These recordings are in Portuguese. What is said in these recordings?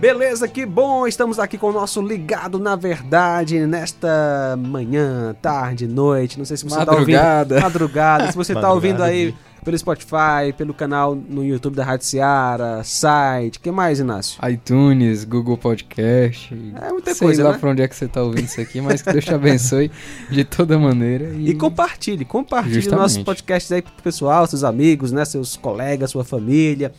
Beleza, que bom! Estamos aqui com o nosso Ligado na Verdade nesta manhã, tarde, noite. Não sei se você está ouvindo. Madrugada. Madrugada. Se você está ouvindo aí pelo Spotify, pelo canal no YouTube da Rádio Seara, site. que mais, Inácio? iTunes, Google Podcast. É muita sei coisa, lá né? pra onde é que você tá ouvindo isso aqui, mas que Deus te abençoe de toda maneira. E, E compartilhe, compartilhe Justamente. nossos podcasts aí pro pessoal, seus amigos, né, seus colegas, sua família.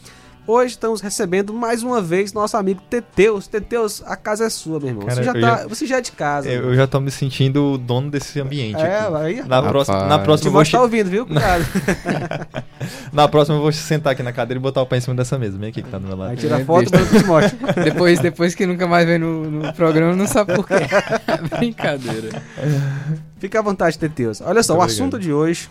Hoje estamos recebendo mais uma vez nosso amigo Teteus. Teteus, a casa é sua, meu irmão. Cara, você, já tá, já- você já é de casa. Eu já tô me sentindo o dono desse ambiente é, aqui. aí. Na Rapaz. próxima, na, próxima eu vou tá che- ouvindo, viu? Cuidado. na próxima eu vou sentar aqui na cadeira e botar o pé em cima dessa mesa. Vem aqui que tá do meu lado. Aí tira É, foto e Timóteo. depois, depois que nunca mais vem no, no programa, não sabe por quê. Brincadeira. Fica à vontade, Teteus. Olha só, Muito o obrigado. assunto de hoje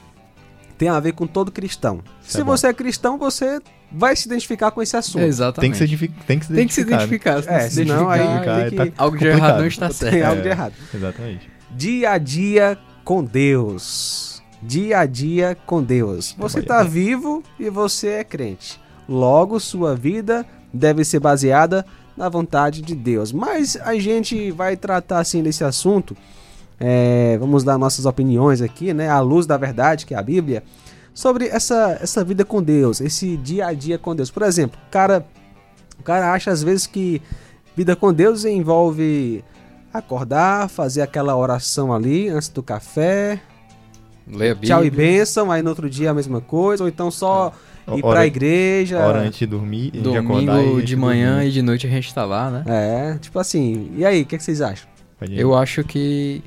tem a ver com todo cristão. Se é bom. você é cristão, você vai se identificar com esse assunto. Tem Exatamente. que, se tem que se Tem que se identificar. né? identificar. É, se senão aí identificar, tem tá que... Algo de errado não está Tem certo. algo de É. errado. Exatamente. Dia a dia com Deus. Dia a dia com Deus. Você está vivo e você é crente. Logo, sua vida deve ser baseada na vontade de Deus. Mas a gente vai tratar assim desse assunto. É, vamos dar nossas opiniões aqui, né? À luz da verdade, que é a Bíblia, sobre essa, essa vida com Deus, esse dia a dia com Deus. Por exemplo, o cara, o cara acha às vezes que vida com Deus envolve acordar, fazer aquela oração ali antes do café, Lê a Bíblia. tchau e bênção, aí no outro dia a mesma coisa, ou então só ir Hora- pra igreja. Hora antes de dormir, de acordar e Domingo antes de manhã dormir. e de noite a gente tá lá, né? É, tipo assim. E aí, o que, que vocês acham? Eu acho que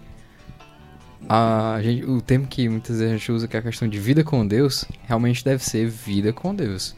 a gente, o termo que muitas vezes a gente usa, que é a questão de vida com Deus, realmente deve ser vida com Deus.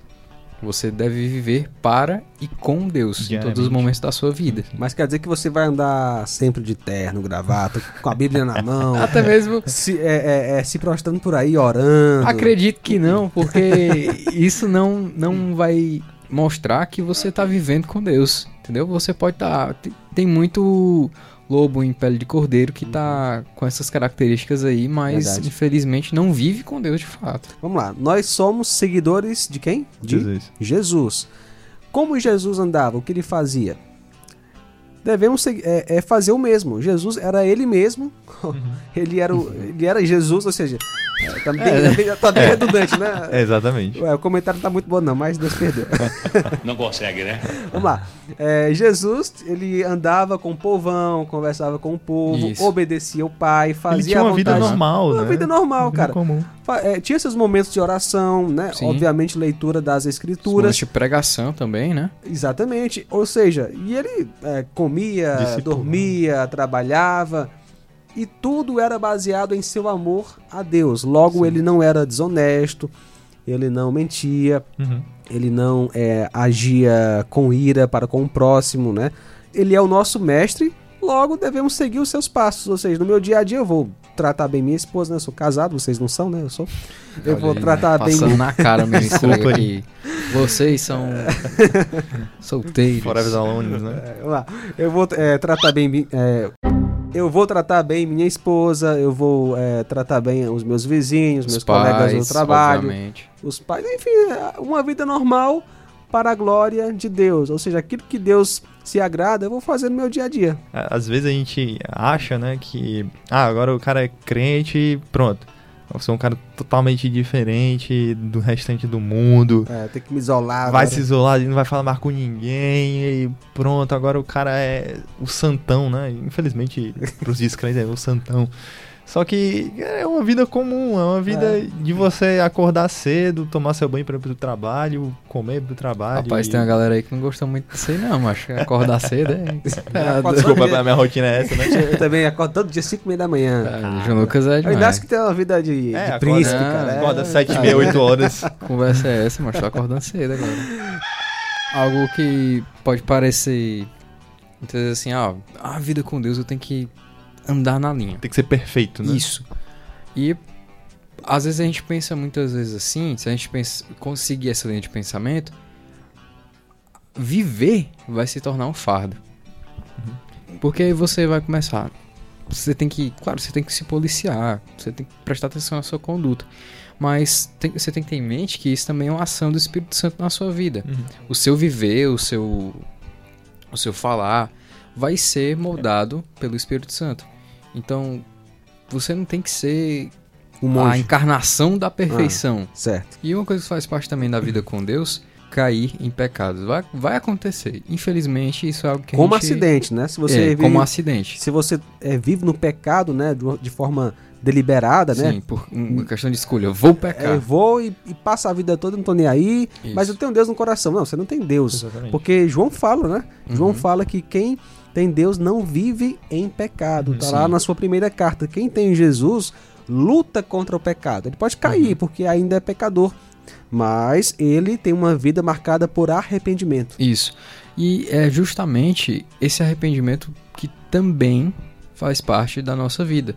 Você deve viver para e com Deus em todos os momentos da sua vida. Mas quer dizer que você vai andar sempre de terno, gravata, com a Bíblia na mão, Até mesmo se, é, é, é, se prostrando por aí, orando. acredito que não, porque isso não, não vai mostrar que você tá vivendo com Deus, entendeu? Você pode estar. tem muito lobo em pele de cordeiro que tá com essas características aí, mas Verdade. infelizmente não vive com Deus de fato. Vamos lá, nós somos seguidores de quem? De Jesus. Jesus. Como Jesus andava, o que ele fazia? Devemos é, é fazer o mesmo. Jesus era ele mesmo. ele, era o, ele era Jesus, ou seja, é, tá bem, tá bem- tá bem redundante, né? É, exatamente. Ué, o comentário não tá muito bom não, mas Deus perdeu. Não consegue, né? Vamos lá. É, Jesus, ele andava com o povão, conversava com o povo, Isso. obedecia o pai, fazia Ele tinha a uma vida normal, Uma né? vida normal, Vida cara. comum. É, tinha seus momentos de oração, né? Sim. Obviamente leitura das Momentos escrituras. de pregação também, né? Exatamente. Ou seja, e ele é, comia, dormia, trabalhava. E tudo era baseado em seu amor a Deus. Logo, ele não era desonesto, ele não mentia, Uhum. ele não é, agia com ira para com o próximo, né? Ele é o nosso mestre, logo devemos seguir os seus passos. Ou seja, no meu dia a dia eu vou tratar bem minha esposa, né? Eu sou casado, vocês não são, né? Eu sou. Eu Olha vou aí, né? tratar bem. Passando na cara mesmo aí Desculpa aqui. Vocês são solteiros. Forever Alone, né? É, vamos lá. Eu vou é, tratar bem. é, eu vou tratar bem minha esposa, eu vou é, tratar bem os meus vizinhos, Os meus colegas do pais, trabalho, obviamente. os pais, enfim, é uma vida normal para a glória de Deus. Ou seja, aquilo que Deus se agrada, eu vou fazer no meu dia a dia. Às vezes a gente acha, né, que... Ah, agora o cara é crente e pronto. Eu sou um cara totalmente diferente do restante do mundo. É, tem que me isolar. vai agora. se isolar e não vai falar mais com ninguém e pronto, agora o cara é o santão, né? Infelizmente, pros descrentes é o santão. Só que é uma vida comum, é uma vida É. de você acordar cedo, tomar seu banho para ir pro trabalho, comer pro trabalho. Rapaz, e- tem uma galera aí que não gosta muito disso aí, não, macho. Acordar cedo é. Acordo Desculpa, dia. a minha rotina é essa, né? Eu também acordo todo dia, 5 e meia da manhã. É, João Lucas é Eu ainda demais. acho que tem uma vida de, É, de acorda- príncipe, Ah, cara. É, Acorda 7 e meia, 8 horas. Conversa é essa, mas tô acordando cedo agora. Algo que pode parecer. Muitas vezes assim, ah, a vida com Deus eu tenho que andar na linha. Tem que ser perfeito, né? Isso. E às vezes a gente pensa muitas vezes assim, se a gente pensa, conseguir essa linha de pensamento, viver vai se tornar um fardo. Porque aí você vai começar. Você tem que. Claro, você tem que se policiar. Você tem que prestar atenção na sua conduta. Mas tem- você tem que ter em mente que isso também é uma ação do Espírito Santo na sua vida. Uhum. O seu viver, o seu. o seu falar, vai ser moldado pelo Espírito Santo. Então, você não tem que ser Um a encarnação da perfeição. Certo. E uma coisa que faz parte também da vida com Deus, cair em pecados. Vai, vai acontecer. Infelizmente, isso é algo que Como a gente... acidente, né? Se você é, vive, como um acidente. se você é, vive no pecado, né, de, forma deliberada, né? Sim, por uma questão de escolha. Eu vou pecar. É, vou e, e passo a vida toda, não tô nem aí, Isso. mas eu tenho Deus no coração. Não, você não tem Deus. Exatamente. Porque João fala, né? João Uhum. fala que quem tem Deus não vive em pecado. Tá lá na sua primeira carta. Quem tem Jesus luta contra o pecado. Ele pode cair, Uhum. porque ainda é pecador. Mas ele tem uma vida marcada por arrependimento. Isso. E é justamente esse arrependimento que também faz parte da nossa vida.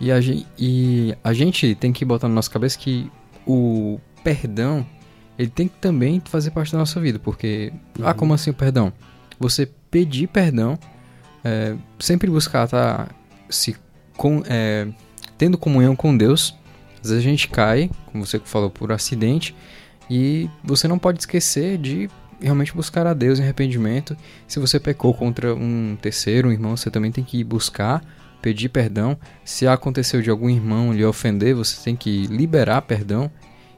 E a, gen- e a gente tem que botar na nossa cabeça que o perdão, ele tem que também fazer parte da nossa vida. Porque, ah, como assim o perdão? Você pedir perdão, é, sempre buscar estar se com, é, tendo comunhão com Deus. Às vezes a gente cai, como você falou, por acidente. E você não pode esquecer de realmente buscar a Deus em arrependimento. Se você pecou contra um terceiro um irmão, você também tem que buscar, pedir perdão. Se aconteceu de algum irmão lhe ofender, você tem que liberar perdão.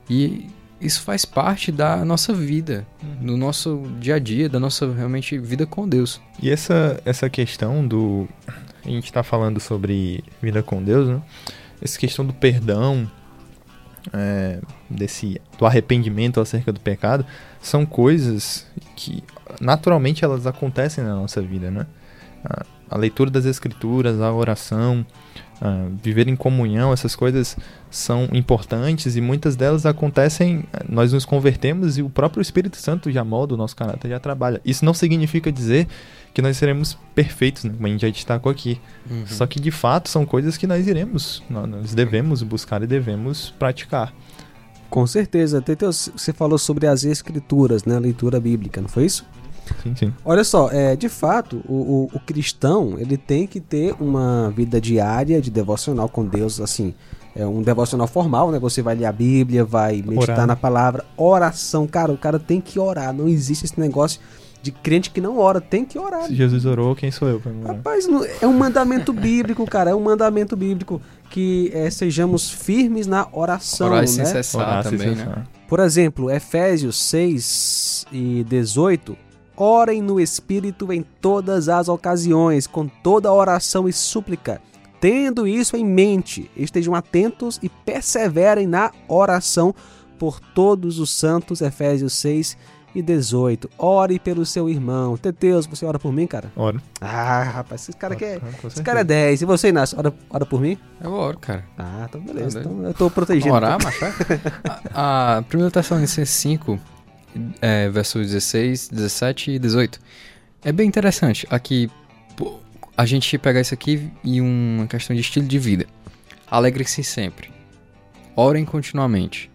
E isso faz parte da nossa vida, do nosso dia a dia, da nossa realmente vida com Deus. E essa, essa questão do. A gente tá falando sobre vida com Deus, né? Essa questão do perdão, é, desse, do arrependimento acerca do pecado, são coisas que naturalmente elas acontecem na nossa vida, né? A, a leitura das escrituras, a oração, a viver em comunhão, essas coisas são importantes e muitas delas acontecem, nós nos convertemos e o próprio Espírito Santo já molda o nosso caráter, já trabalha. Isso não significa dizer que nós seremos perfeitos, né? como a gente já destacou aqui. Só que de fato são coisas que nós iremos, nó- nós devemos buscar e devemos praticar. Com certeza. Teteus, você falou sobre as escrituras, né? A leitura bíblica, não foi isso? Sim, sim. Olha só, é, de fato, o, o- o cristão ele tem que ter uma vida diária de devocional com Deus, assim, é um devocional formal, né? Você vai ler a Bíblia, vai meditar Orar. na palavra, oração, cara, o cara tem que orar, não existe esse negócio de crente que não ora, tem que orar. Se Jesus orou, quem sou eu para orar? Rapaz, é um mandamento bíblico, cara, é um mandamento bíblico que é, sejamos firmes na oração, Orar né? sem cessar Orar, se também, cessar. né? Por exemplo, Efésios 6 e 18. Orem no Espírito em todas as ocasiões, com toda oração e súplica. Tendo isso em mente, estejam atentos e perseverem na oração por todos os santos. Efésios 6 e 18. Ore pelo seu irmão. Teteus, você ora por mim, cara? Ora. Ah, rapaz, esse cara aqui é. Com Esse cara é 10. E você, Inácio, ora, ora por mim? Eu oro, cara. Ah, então beleza. Tá. Então eu tô protegendo. Orar, macho. A, a 1 Tessalonicenses 5, é, versos 16, 17 e 18. É bem interessante. Aqui, a gente pegar isso aqui e uma questão de estilo de vida. Alegre-se sempre. Orem continuamente.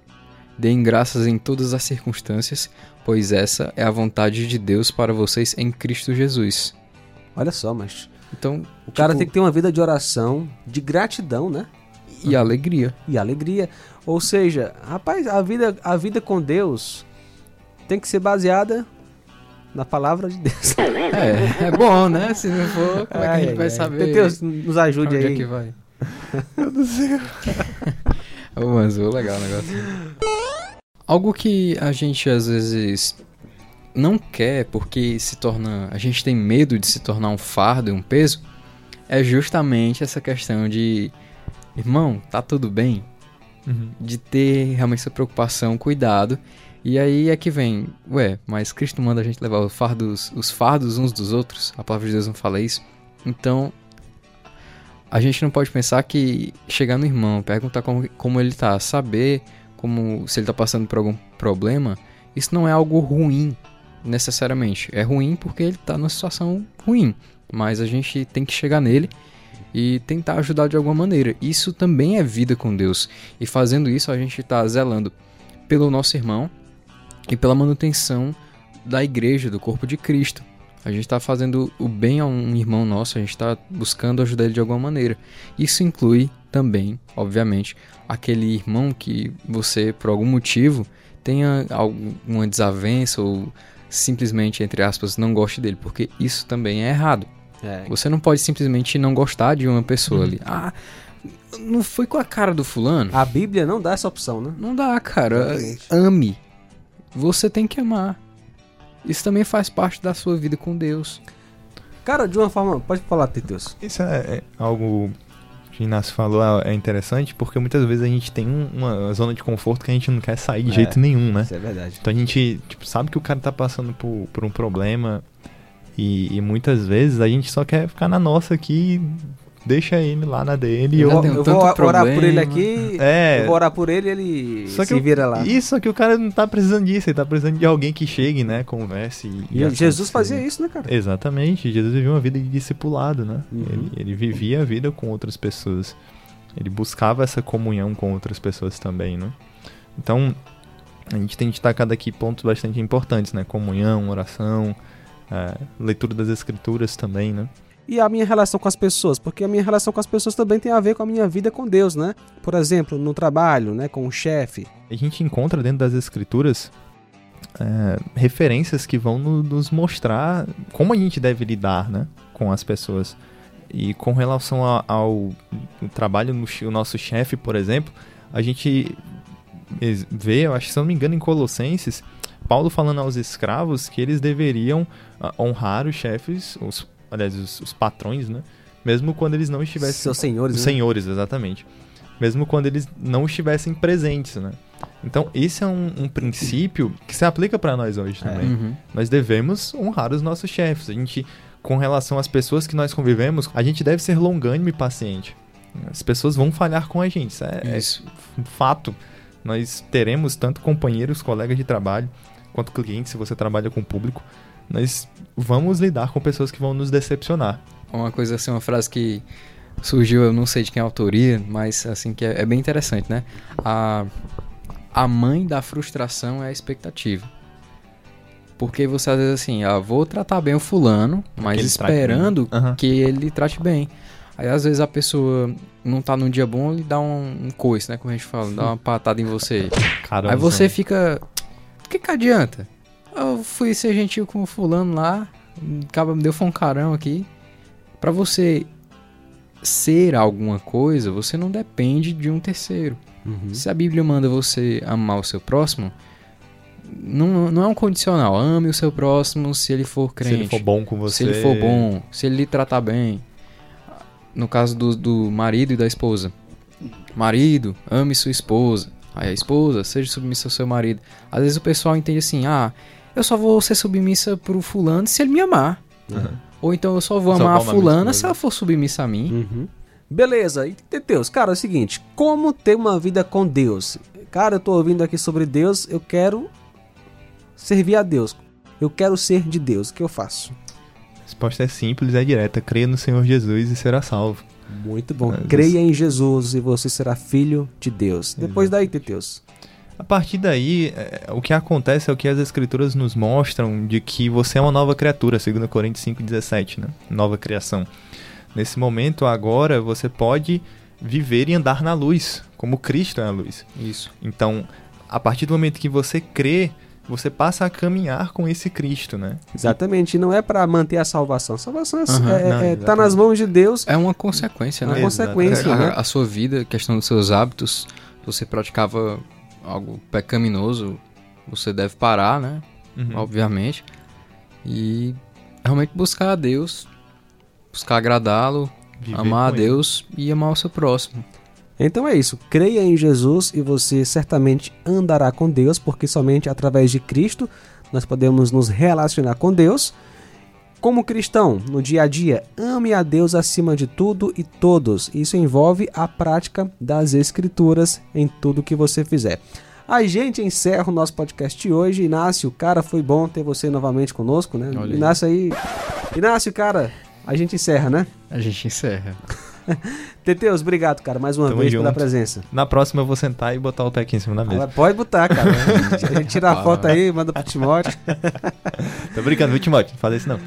Deem graças em todas as circunstâncias, pois essa é a vontade de Deus para vocês em Cristo Jesus. Olha só, mas. Então, O cara tipo, tem que ter uma vida de oração, de gratidão, né? e alegria. E alegria. Ou seja, rapaz, a vida, a vida com Deus tem que ser baseada na palavra de Deus. É, é bom, né? Se não for, como é que a gente vai saber? Deus nos ajude Onde aí. é que vai? Ô, mas ô, legal o negócio. Algo que a gente às vezes não quer porque se torna. A gente tem medo de se tornar um fardo e um peso. É justamente essa questão de. Irmão, tá tudo bem? Uhum. De ter realmente essa preocupação, cuidado. E aí é que vem, ué, mas Cristo manda a gente levar os fardos, os fardos uns dos outros. A palavra de Deus não fala isso. Então, a gente não pode pensar que chegar no irmão, perguntar como, como ele tá, saber como se ele tá passando por algum problema, isso não é algo ruim necessariamente. É ruim porque ele tá numa situação ruim, mas a gente tem que chegar nele e tentar ajudar de alguma maneira. Isso também é vida com Deus. E fazendo isso, a gente tá zelando pelo nosso irmão e pela manutenção da igreja, do corpo de Cristo. A gente está fazendo o bem a um irmão nosso, a gente está buscando ajudar ele de alguma maneira. Isso inclui também, obviamente, aquele irmão que você, por algum motivo, tenha alguma desavença ou simplesmente, entre aspas, não goste dele, porque isso também é errado. É. Você não pode simplesmente não gostar de uma pessoa Uhum. ali. Ah, não foi com a cara do fulano? A Bíblia não dá essa opção, né? Não dá, cara. Ame. Você tem que amar. Isso também faz parte da sua vida com Deus. Cara, de uma forma. Pode falar, Teteus. Isso é, é algo que o Inácio falou, é é interessante, porque muitas vezes a gente tem um- uma zona de conforto que a gente não quer sair de É. jeito nenhum, né? Isso é verdade. Então a gente tipo, sabe que o cara tá passando por, por um problema e, e muitas vezes a gente só quer ficar na nossa aqui, deixa ele lá na dele. e Eu, eu tanto vou orar por ele aqui. É. Eu vou orar por ele e ele Só que se eu- vira lá. Isso, só que o cara não tá precisando disso, ele tá precisando de alguém que chegue, né? Converse. E, E Jesus fazia isso, né, cara? Exatamente, Jesus vivia uma vida de discipulado, né? Uhum. Ele, ele vivia a vida com outras pessoas. Ele buscava essa comunhão com outras pessoas também, né? Então, a gente tem destacado aqui pontos bastante importantes, né? Comunhão, oração, é, leitura das escrituras também, né? E a minha relação com as pessoas, porque a minha relação com as pessoas também tem a ver com a minha vida com Deus, né? Por exemplo, no trabalho, né, com o chefe. A gente encontra dentro das escrituras é, referências que vão no- nos mostrar como a gente deve lidar, né? Com as pessoas. E com relação ao, ao trabalho no o nosso chefe, por exemplo, a gente vê, eu acho que se não me engano, em Colossenses, Paulo falando aos escravos que eles deveriam ah, honrar os chefes, os, aliás, os, os patrões, né? Mesmo quando eles não estivessem. Seus senhores, Os né? senhores, exatamente. Mesmo quando eles não estivessem presentes, né? Então, esse é um, um princípio que se aplica para nós hoje É. também. Uhum. Nós devemos honrar os nossos chefes. A gente, com relação às pessoas que nós convivemos, a gente deve ser longânimo e paciente. As pessoas vão falhar com a gente, isso é, é Isso. um fato. Nós teremos tanto companheiros, colegas de trabalho, quanto clientes, se você trabalha com o público. Nós vamos lidar com pessoas que vão nos decepcionar. Uma coisa assim, uma frase que surgiu, eu não sei de quem é a autoria, mas assim, que é, é bem interessante, né? A, a mãe da frustração é a expectativa. Porque você às vezes assim, ah, vou tratar bem o fulano, mas trate esperando. Aham. que ele trate bem. Aí às vezes a pessoa não tá num dia bom, ele dá um, um coice, né? Como a gente fala, dá uma patada em você. Caramba. Aí você fica. O que que adianta? Eu fui ser gentil com o fulano lá, acaba me deu foi um carão aqui. Pra você ser alguma coisa, você não depende de um terceiro. Uhum. Se a Bíblia manda você amar o seu próximo, não, não é um condicional. Ame o seu próximo se ele for Se crente. ele for bom com você. Se ele for bom, se ele lhe tratar bem. No caso do, do marido e da esposa. Marido, ame sua esposa. Aí a esposa, seja submissa ao seu marido. Às vezes o pessoal entende assim, ah, eu só vou ser submissa pro fulano se ele me amar. Uhum. Ou então eu só vou Só amar a fulana se ela for submissa a mim. Uhum. Beleza, e Teteus, cara, é o seguinte, como ter uma vida com Deus? Cara, eu tô ouvindo aqui sobre Deus, eu quero servir a Deus. Eu quero ser de Deus, o que eu faço? A resposta é simples, é direta. Creia no Senhor Jesus e será salvo. Muito bom. Mas Creia em Jesus e você será filho de Deus. Depois daí, Teteus. A partir daí, é, o que acontece é o que as escrituras nos mostram de que você é uma nova criatura, segundo Coríntios 5,17, né? Nova criação. Nesse momento, agora, você pode viver e andar na luz, como Cristo é a luz. Isso. Então, a partir do momento que você crê, você passa a caminhar com esse Cristo, né? Exatamente, não é pra manter a salvação. A salvação é, Aham, é- não, é- tá nas mãos de Deus. É uma consequência, Uma né? consequência, a, né? a sua vida, a questão dos seus hábitos, você praticava algo pecaminoso, você deve parar, né? Uhum. Obviamente. E realmente buscar a Deus, buscar agradá-lo, amar a com ele. Deus e amar o seu próximo. Então é isso. Creia em Jesus e você certamente andará com Deus, porque somente através de Cristo nós podemos nos relacionar com Deus. Como cristão, no dia a dia, ame a Deus acima de tudo e todos. Isso envolve a prática das Escrituras em tudo que você fizer. A gente encerra o nosso podcast de hoje. Inácio, cara, foi bom ter você novamente conosco, né? Olha aí. Inácio aí. Inácio, cara, a gente encerra, né? A gente encerra. Teteus, obrigado, cara, mais uma Tamo vez pela junto. presença. Na próxima eu vou sentar e botar o pé aqui em cima da mesa. Ah, pode botar, cara. A gente, a gente tira a foto aí, manda pro Timóteo. Tô brincando, viu, Timóteo? Não fala isso não.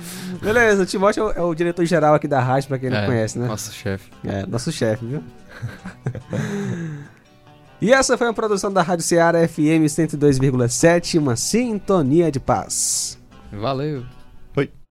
Beleza, o Timóteo é o, é o diretor-geral aqui da rádio, pra quem não É, conhece, né? Nosso chefe. É, nosso chefe, viu? e essa foi uma produção da Rádio Ceará FM 102,7, uma sintonia de paz. Valeu.